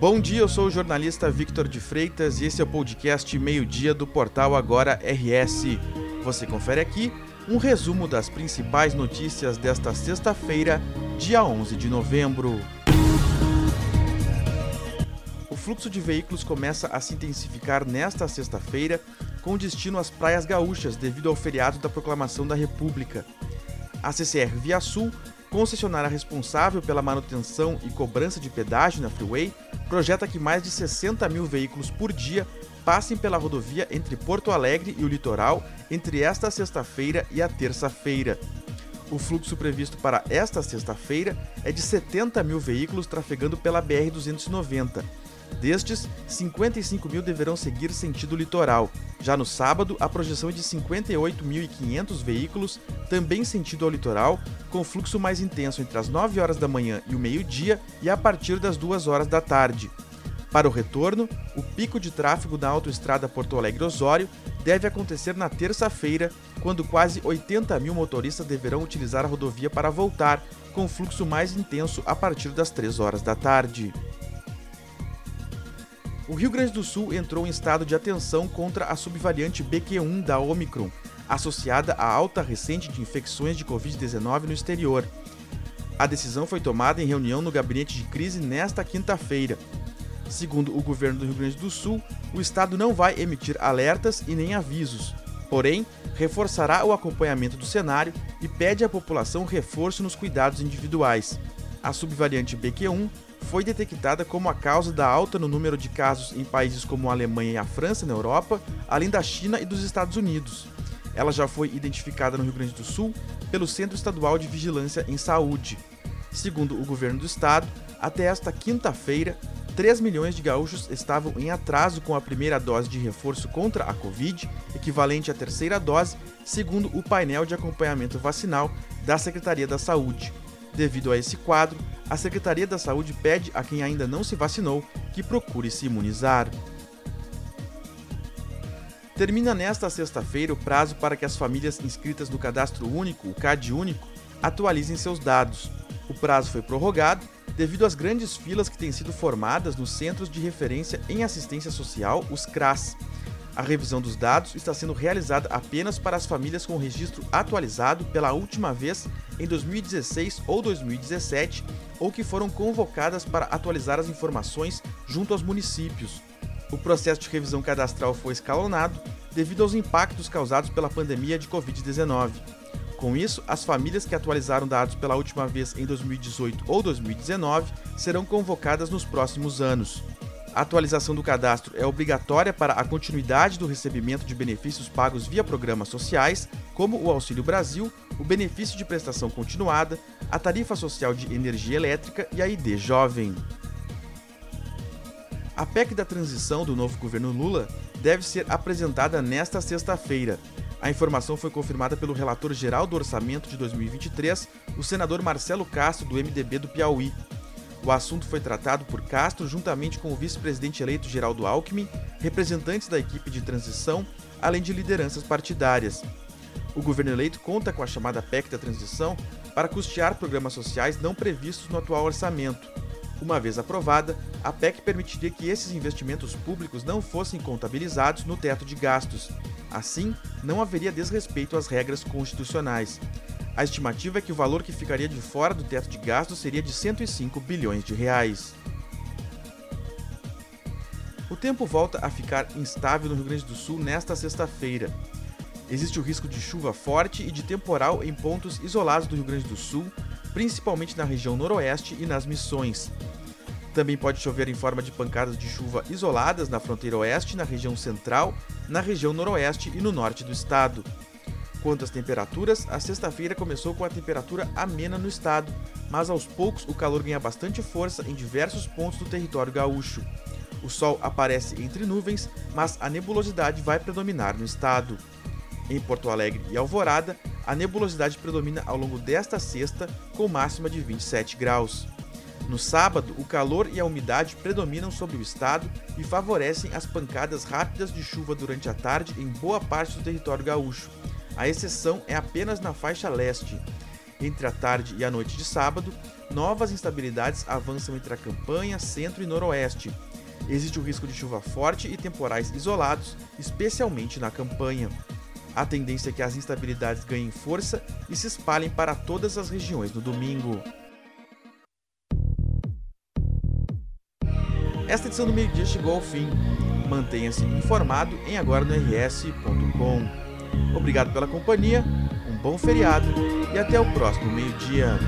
Bom dia, eu sou o jornalista Victor de Freitas e esse é o podcast Meio-Dia do portal Agora RS. Você confere aqui um resumo das principais notícias desta sexta-feira, dia 11 de novembro. O fluxo de veículos começa a se intensificar nesta sexta-feira, com destino às praias gaúchas devido ao feriado da Proclamação da República. A CCR Via Sul concessionária responsável pela manutenção e cobrança de pedágio na Freeway, projeta que mais de 60 mil veículos por dia passem pela rodovia entre Porto Alegre e o litoral entre esta sexta-feira e a terça-feira. O fluxo previsto para esta sexta-feira é de 70 mil veículos trafegando pela BR-290 Destes, 55 mil deverão seguir sentido litoral. Já no sábado, a projeção é de 58.500 veículos, também sentido ao litoral, com fluxo mais intenso entre as 9 horas da manhã e o meio-dia e a partir das 2 horas da tarde. Para o retorno, o pico de tráfego da autoestrada Porto Alegre-Osório deve acontecer na terça-feira, quando quase 80 mil motoristas deverão utilizar a rodovia para voltar, com fluxo mais intenso a partir das 3 horas da tarde o Rio Grande do Sul entrou em estado de atenção contra a subvariante BQ1 da Omicron, associada à alta recente de infecções de Covid-19 no exterior. A decisão foi tomada em reunião no gabinete de crise nesta quinta-feira. Segundo o governo do Rio Grande do Sul, o estado não vai emitir alertas e nem avisos. Porém, reforçará o acompanhamento do cenário e pede à população reforço nos cuidados individuais. A subvariante BQ1 foi detectada como a causa da alta no número de casos em países como a Alemanha e a França na Europa, além da China e dos Estados Unidos. Ela já foi identificada no Rio Grande do Sul pelo Centro Estadual de Vigilância em Saúde. Segundo o governo do estado, até esta quinta-feira, 3 milhões de gaúchos estavam em atraso com a primeira dose de reforço contra a Covid, equivalente à terceira dose, segundo o painel de acompanhamento vacinal da Secretaria da Saúde. Devido a esse quadro, a Secretaria da Saúde pede a quem ainda não se vacinou que procure se imunizar. Termina nesta sexta-feira o prazo para que as famílias inscritas no Cadastro Único, o CAD Único, atualizem seus dados. O prazo foi prorrogado devido às grandes filas que têm sido formadas nos Centros de Referência em Assistência Social, os CRAS. A revisão dos dados está sendo realizada apenas para as famílias com registro atualizado pela última vez em 2016 ou 2017 ou que foram convocadas para atualizar as informações junto aos municípios. O processo de revisão cadastral foi escalonado devido aos impactos causados pela pandemia de Covid-19. Com isso, as famílias que atualizaram dados pela última vez em 2018 ou 2019 serão convocadas nos próximos anos. A atualização do cadastro é obrigatória para a continuidade do recebimento de benefícios pagos via programas sociais, como o Auxílio Brasil, o benefício de prestação continuada, a tarifa social de energia elétrica e a ID Jovem. A PEC da transição do novo governo Lula deve ser apresentada nesta sexta-feira. A informação foi confirmada pelo relator geral do orçamento de 2023, o senador Marcelo Castro, do MDB do Piauí. O assunto foi tratado por Castro juntamente com o vice-presidente eleito Geraldo Alckmin, representantes da equipe de transição, além de lideranças partidárias. O governo eleito conta com a chamada PEC da transição para custear programas sociais não previstos no atual orçamento. Uma vez aprovada, a PEC permitiria que esses investimentos públicos não fossem contabilizados no teto de gastos. Assim, não haveria desrespeito às regras constitucionais. A estimativa é que o valor que ficaria de fora do teto de gastos seria de 105 bilhões de reais. O tempo volta a ficar instável no Rio Grande do Sul nesta sexta-feira. Existe o risco de chuva forte e de temporal em pontos isolados do Rio Grande do Sul, principalmente na região noroeste e nas missões. Também pode chover em forma de pancadas de chuva isoladas na fronteira oeste, na região central, na região noroeste e no norte do estado. Quanto às temperaturas, a sexta-feira começou com a temperatura amena no estado, mas aos poucos o calor ganha bastante força em diversos pontos do território gaúcho. O sol aparece entre nuvens, mas a nebulosidade vai predominar no estado. Em Porto Alegre e Alvorada, a nebulosidade predomina ao longo desta sexta, com máxima de 27 graus. No sábado, o calor e a umidade predominam sobre o estado e favorecem as pancadas rápidas de chuva durante a tarde em boa parte do território gaúcho, a exceção é apenas na faixa leste. Entre a tarde e a noite de sábado, novas instabilidades avançam entre a campanha, centro e noroeste. Existe o risco de chuva forte e temporais isolados, especialmente na campanha. A tendência é que as instabilidades ganhem força e se espalhem para todas as regiões no domingo. Esta edição do meio-dia chegou ao fim. Mantenha-se informado em agora no rs.com. Obrigado pela companhia, um bom feriado e até o próximo meio-dia.